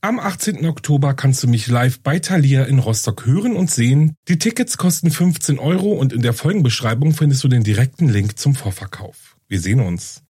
Am 18. Oktober kannst du mich live bei Thalia in Rostock hören und sehen. Die Tickets kosten 15 Euro und in der Folgenbeschreibung findest du den direkten Link zum Vorverkauf. Wir sehen uns.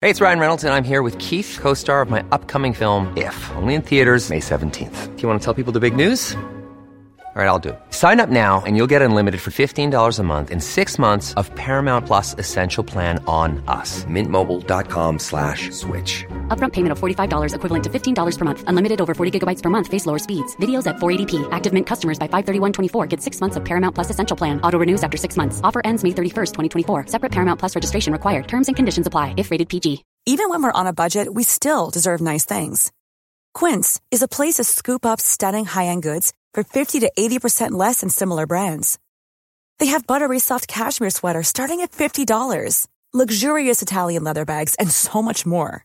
Hey, it's Ryan Reynolds and I'm here with Keith, co-star of my upcoming film If, only in theaters May 17th. Do you want to tell people the big news? All right, I'll do. Sign up now and you'll get unlimited for $15 a month in six months of Paramount Plus Essential Plan on us. Mintmobile.com slash switch. Upfront payment of $45 equivalent to $15 per month. Unlimited over 40 gigabytes per month. Face lower speeds. Videos at 480p. Active Mint customers by 531.24 get six months of Paramount Plus Essential Plan. Auto renews after six months. Offer ends May 31st, 2024. Separate Paramount Plus registration required. Terms and conditions apply if rated PG. Even when we're on a budget, we still deserve nice things. Quince is a place to scoop up stunning high-end goods for 50 to 80% less than similar brands. They have buttery soft cashmere sweaters starting at $50, luxurious Italian leather bags, and so much more.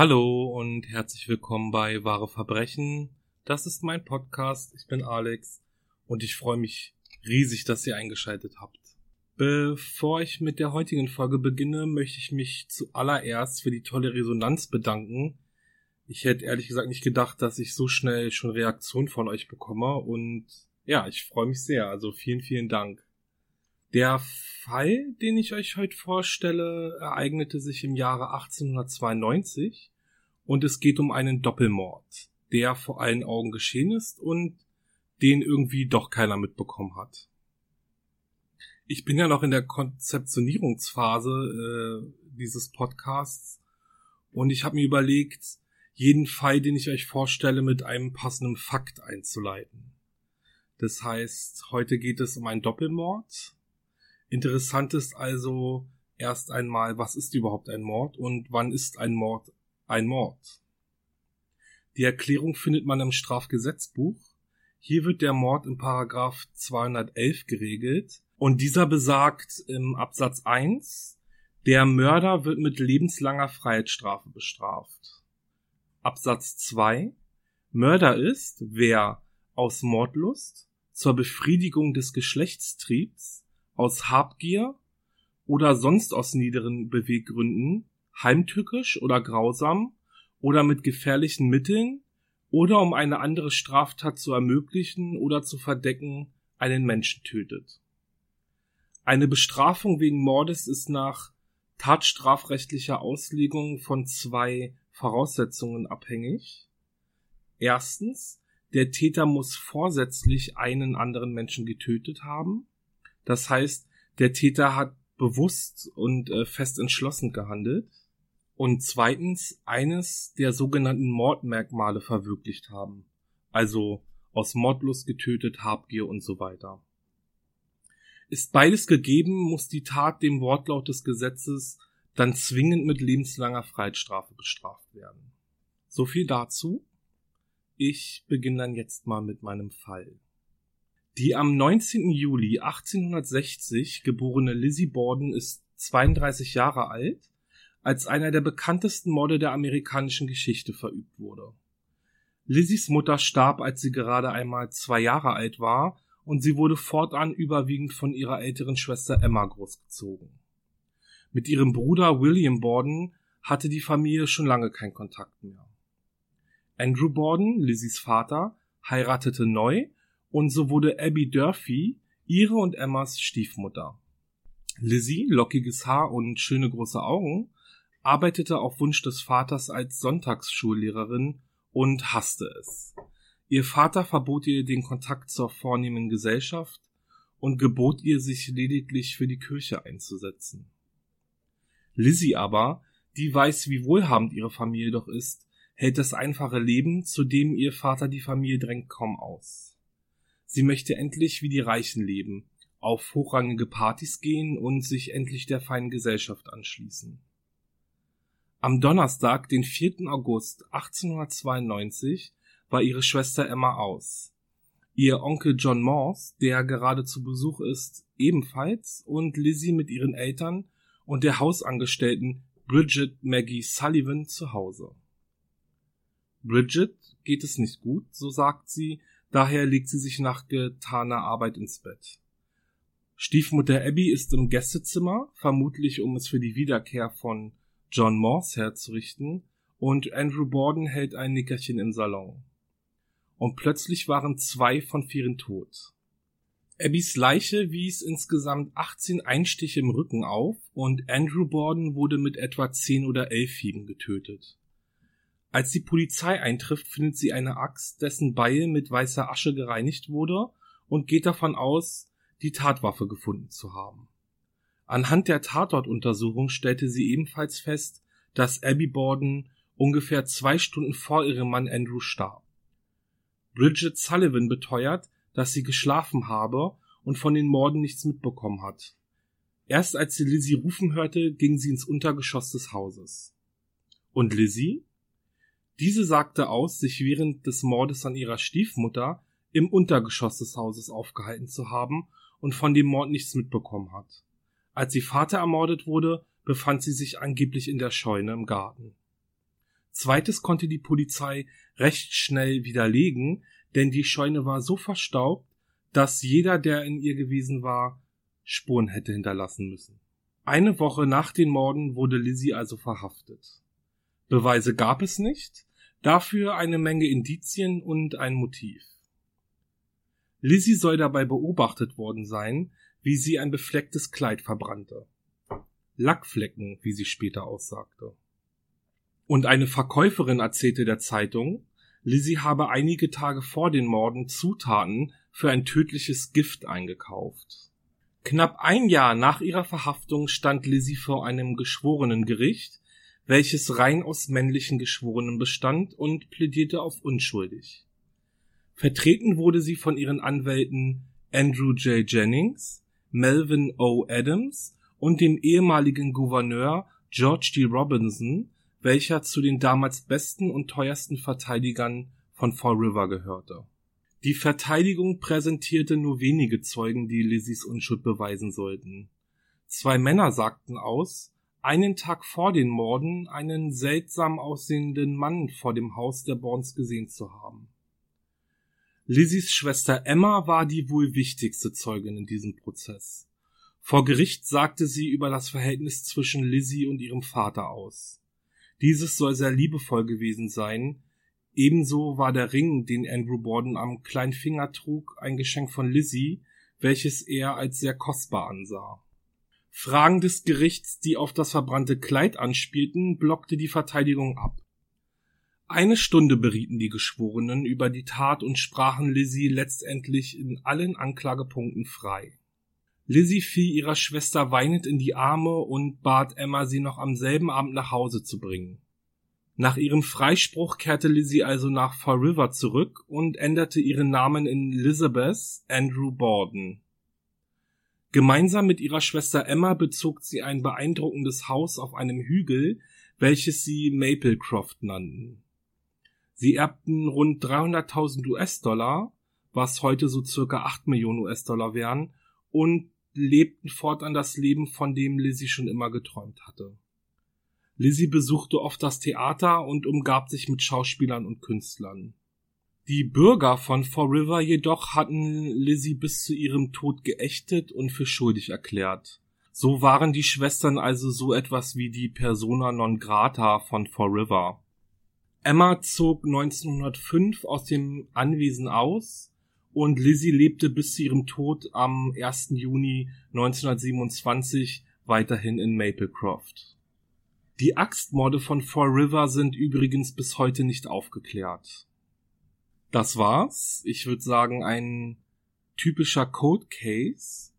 Hallo und herzlich willkommen bei Wahre Verbrechen. Das ist mein Podcast. Ich bin Alex und ich freue mich riesig, dass ihr eingeschaltet habt. Bevor ich mit der heutigen Folge beginne, möchte ich mich zuallererst für die tolle Resonanz bedanken. Ich hätte ehrlich gesagt nicht gedacht, dass ich so schnell schon Reaktion von euch bekomme und ja, ich freue mich sehr. Also vielen, vielen Dank. Der Fall, den ich euch heute vorstelle, ereignete sich im Jahre 1892 und es geht um einen Doppelmord, der vor allen Augen geschehen ist und den irgendwie doch keiner mitbekommen hat. Ich bin ja noch in der Konzeptionierungsphase äh, dieses Podcasts und ich habe mir überlegt, jeden Fall, den ich euch vorstelle, mit einem passenden Fakt einzuleiten. Das heißt, heute geht es um einen Doppelmord, Interessant ist also erst einmal, was ist überhaupt ein Mord und wann ist ein Mord ein Mord? Die Erklärung findet man im Strafgesetzbuch. Hier wird der Mord im Paragraph 211 geregelt und dieser besagt im Absatz 1, der Mörder wird mit lebenslanger Freiheitsstrafe bestraft. Absatz 2, Mörder ist, wer aus Mordlust zur Befriedigung des Geschlechtstriebs aus Habgier oder sonst aus niederen Beweggründen, heimtückisch oder grausam oder mit gefährlichen Mitteln oder um eine andere Straftat zu ermöglichen oder zu verdecken, einen Menschen tötet. Eine Bestrafung wegen Mordes ist nach tatstrafrechtlicher Auslegung von zwei Voraussetzungen abhängig. Erstens, der Täter muss vorsätzlich einen anderen Menschen getötet haben. Das heißt, der Täter hat bewusst und äh, fest entschlossen gehandelt und zweitens eines der sogenannten Mordmerkmale verwirklicht haben. Also aus Mordlust getötet, Habgier und so weiter. Ist beides gegeben, muss die Tat dem Wortlaut des Gesetzes dann zwingend mit lebenslanger Freiheitsstrafe bestraft werden. So viel dazu. Ich beginne dann jetzt mal mit meinem Fall. Die am 19. Juli 1860 geborene Lizzie Borden ist 32 Jahre alt, als einer der bekanntesten Morde der amerikanischen Geschichte verübt wurde. Lizzies Mutter starb, als sie gerade einmal zwei Jahre alt war, und sie wurde fortan überwiegend von ihrer älteren Schwester Emma großgezogen. Mit ihrem Bruder William Borden hatte die Familie schon lange keinen Kontakt mehr. Andrew Borden, Lizzies Vater, heiratete neu und so wurde Abby Durfee ihre und Emmas Stiefmutter. Lizzie, lockiges Haar und schöne große Augen, arbeitete auf Wunsch des Vaters als Sonntagsschullehrerin und hasste es. Ihr Vater verbot ihr den Kontakt zur vornehmen Gesellschaft und gebot ihr, sich lediglich für die Kirche einzusetzen. Lizzie aber, die weiß, wie wohlhabend ihre Familie doch ist, hält das einfache Leben, zu dem ihr Vater die Familie drängt, kaum aus. Sie möchte endlich wie die Reichen leben, auf hochrangige Partys gehen und sich endlich der feinen Gesellschaft anschließen. Am Donnerstag, den 4. August 1892, war ihre Schwester Emma aus. Ihr Onkel John Morse, der gerade zu Besuch ist, ebenfalls und Lizzie mit ihren Eltern und der Hausangestellten Bridget Maggie Sullivan zu Hause. Bridget geht es nicht gut, so sagt sie, daher legt sie sich nach getaner Arbeit ins Bett. Stiefmutter Abby ist im Gästezimmer, vermutlich um es für die Wiederkehr von John Morse herzurichten, und Andrew Borden hält ein Nickerchen im Salon. Und plötzlich waren zwei von vieren tot. Abbys Leiche wies insgesamt 18 Einstiche im Rücken auf und Andrew Borden wurde mit etwa 10 oder 11 Hieben getötet. Als die Polizei eintrifft, findet sie eine Axt, dessen Beil mit weißer Asche gereinigt wurde und geht davon aus, die Tatwaffe gefunden zu haben. Anhand der Tatortuntersuchung stellte sie ebenfalls fest, dass Abby Borden ungefähr zwei Stunden vor ihrem Mann Andrew starb. Bridget Sullivan beteuert, dass sie geschlafen habe und von den Morden nichts mitbekommen hat. Erst als sie Lizzie rufen hörte, ging sie ins Untergeschoss des Hauses. Und Lizzie? Diese sagte aus, sich während des Mordes an ihrer Stiefmutter im Untergeschoss des Hauses aufgehalten zu haben und von dem Mord nichts mitbekommen hat. Als ihr Vater ermordet wurde, befand sie sich angeblich in der Scheune im Garten. Zweites konnte die Polizei recht schnell widerlegen, denn die Scheune war so verstaubt, dass jeder, der in ihr gewesen war, Spuren hätte hinterlassen müssen. Eine Woche nach den Morden wurde Lizzie also verhaftet. Beweise gab es nicht, dafür eine Menge Indizien und ein Motiv. Lizzie soll dabei beobachtet worden sein, wie sie ein beflecktes Kleid verbrannte. Lackflecken, wie sie später aussagte. Und eine Verkäuferin erzählte der Zeitung, Lizzie habe einige Tage vor den Morden Zutaten für ein tödliches Gift eingekauft. Knapp ein Jahr nach ihrer Verhaftung stand Lizzie vor einem Geschworenengericht, welches rein aus männlichen Geschworenen bestand und plädierte auf unschuldig. Vertreten wurde sie von ihren Anwälten Andrew J. Jennings, Melvin O. Adams und dem ehemaligen Gouverneur George D. Robinson, welcher zu den damals besten und teuersten Verteidigern von Fall River gehörte. Die Verteidigung präsentierte nur wenige Zeugen, die Lizzies Unschuld beweisen sollten. Zwei Männer sagten aus, einen Tag vor den Morden einen seltsam aussehenden Mann vor dem Haus der Borns gesehen zu haben. Lizzies Schwester Emma war die wohl wichtigste Zeugin in diesem Prozess. Vor Gericht sagte sie über das Verhältnis zwischen Lizzie und ihrem Vater aus. Dieses soll sehr liebevoll gewesen sein. Ebenso war der Ring, den Andrew Borden am kleinen Finger trug, ein Geschenk von Lizzie, welches er als sehr kostbar ansah. Fragen des Gerichts, die auf das verbrannte Kleid anspielten, blockte die Verteidigung ab. Eine Stunde berieten die Geschworenen über die Tat und sprachen Lizzie letztendlich in allen Anklagepunkten frei. Lizzie fiel ihrer Schwester weinend in die Arme und bat Emma, sie noch am selben Abend nach Hause zu bringen. Nach ihrem Freispruch kehrte Lizzie also nach Fall River zurück und änderte ihren Namen in Elizabeth Andrew Borden. Gemeinsam mit ihrer Schwester Emma bezog sie ein beeindruckendes Haus auf einem Hügel, welches sie Maplecroft nannten. Sie erbten rund 300.000 US-Dollar, was heute so circa 8 Millionen US-Dollar wären, und lebten fortan das Leben, von dem Lizzie schon immer geträumt hatte. Lizzie besuchte oft das Theater und umgab sich mit Schauspielern und Künstlern. Die Bürger von Fall River jedoch hatten Lizzie bis zu ihrem Tod geächtet und für schuldig erklärt. So waren die Schwestern also so etwas wie die Persona non grata von Fall River. Emma zog 1905 aus dem Anwesen aus und Lizzie lebte bis zu ihrem Tod am 1. Juni 1927 weiterhin in Maplecroft. Die Axtmorde von Fall River sind übrigens bis heute nicht aufgeklärt. Das war's. Ich würde sagen, ein typischer Code Case.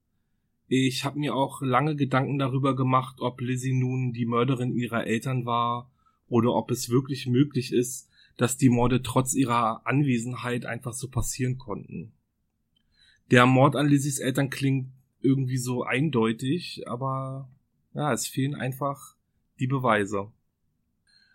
Ich habe mir auch lange Gedanken darüber gemacht, ob Lizzie nun die Mörderin ihrer Eltern war oder ob es wirklich möglich ist, dass die Morde trotz ihrer Anwesenheit einfach so passieren konnten. Der Mord an Lizzies Eltern klingt irgendwie so eindeutig, aber ja, es fehlen einfach die Beweise.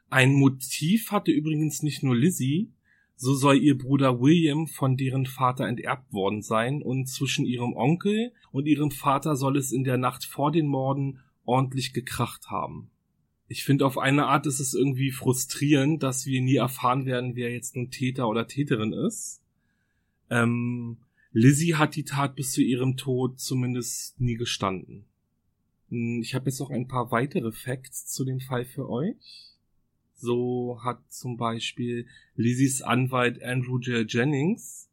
Ein Motiv hatte übrigens nicht nur Lizzie, so soll ihr Bruder William von deren Vater enterbt worden sein und zwischen ihrem Onkel und ihrem Vater soll es in der Nacht vor den Morden ordentlich gekracht haben. Ich finde, auf eine Art ist es irgendwie frustrierend, dass wir nie erfahren werden, wer jetzt nun Täter oder Täterin ist. Ähm, Lizzie hat die Tat bis zu ihrem Tod zumindest nie gestanden. Hm, ich habe jetzt noch ein paar weitere Facts zu dem Fall für euch. So hat zum Beispiel Lizzies Anwalt Andrew J. Jennings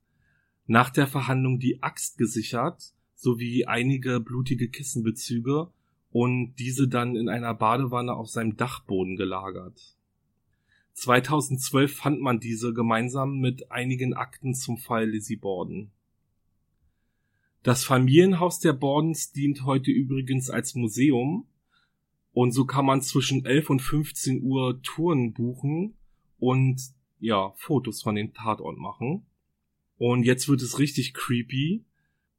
nach der Verhandlung die Axt gesichert, sowie einige blutige Kissenbezüge und diese dann in einer Badewanne auf seinem Dachboden gelagert. 2012 fand man diese gemeinsam mit einigen Akten zum Fall Lizzie Borden. Das Familienhaus der Bordens dient heute übrigens als Museum und so kann man zwischen 11 und 15 Uhr Touren buchen und ja, Fotos von dem Tatort machen. Und jetzt wird es richtig creepy.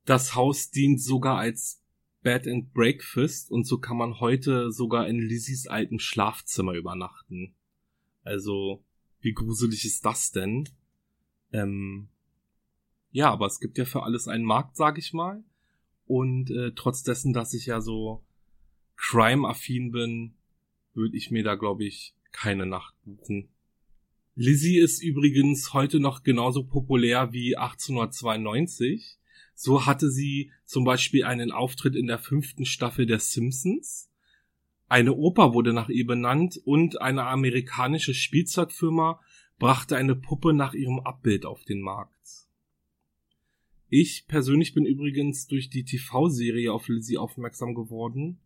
Das Haus dient sogar als Bed and Breakfast und so kann man heute sogar in Lizzies altem Schlafzimmer übernachten. Also, wie gruselig ist das denn? Ähm, ja, aber es gibt ja für alles einen Markt, sag ich mal. Und äh, trotz dessen, dass ich ja so crime-affin bin, würde ich mir da, glaube ich, keine Nacht buchen. Lizzie ist übrigens heute noch genauso populär wie 1892. So hatte sie zum Beispiel einen Auftritt in der fünften Staffel der Simpsons. Eine Oper wurde nach ihr benannt und eine amerikanische Spielzeugfirma brachte eine Puppe nach ihrem Abbild auf den Markt. Ich persönlich bin übrigens durch die TV-Serie auf Lizzie aufmerksam geworden.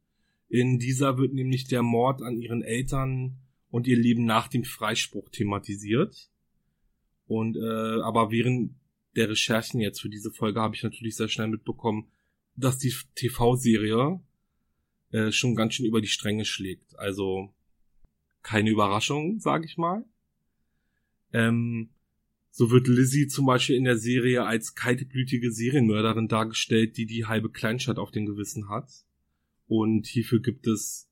In dieser wird nämlich der Mord an ihren Eltern und ihr Leben nach dem Freispruch thematisiert. Und äh, aber während der Recherchen jetzt für diese Folge habe ich natürlich sehr schnell mitbekommen, dass die TV-Serie äh, schon ganz schön über die Stränge schlägt. Also keine Überraschung, sage ich mal. Ähm, so wird Lizzie zum Beispiel in der Serie als kaltblütige Serienmörderin dargestellt, die die halbe Kleinstadt auf dem Gewissen hat. Und hierfür gibt es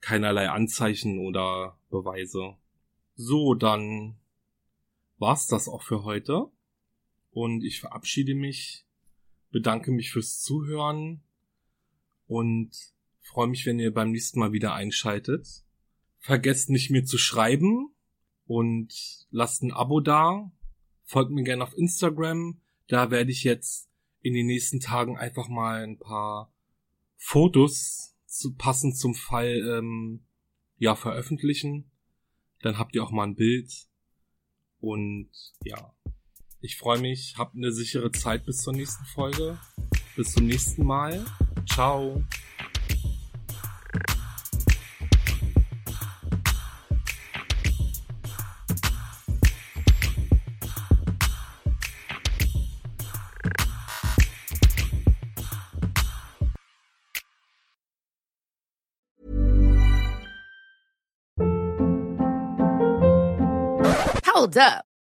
keinerlei Anzeichen oder Beweise. So, dann war's das auch für heute. Und ich verabschiede mich, bedanke mich fürs Zuhören und freue mich, wenn ihr beim nächsten Mal wieder einschaltet. Vergesst nicht mir zu schreiben und lasst ein Abo da Folgt mir gerne auf Instagram. Da werde ich jetzt in den nächsten Tagen einfach mal ein paar Fotos zu, passend zum Fall ähm, ja veröffentlichen. Dann habt ihr auch mal ein Bild. Und ja, ich freue mich. Habt eine sichere Zeit bis zur nächsten Folge. Bis zum nächsten Mal. Ciao. Hold up.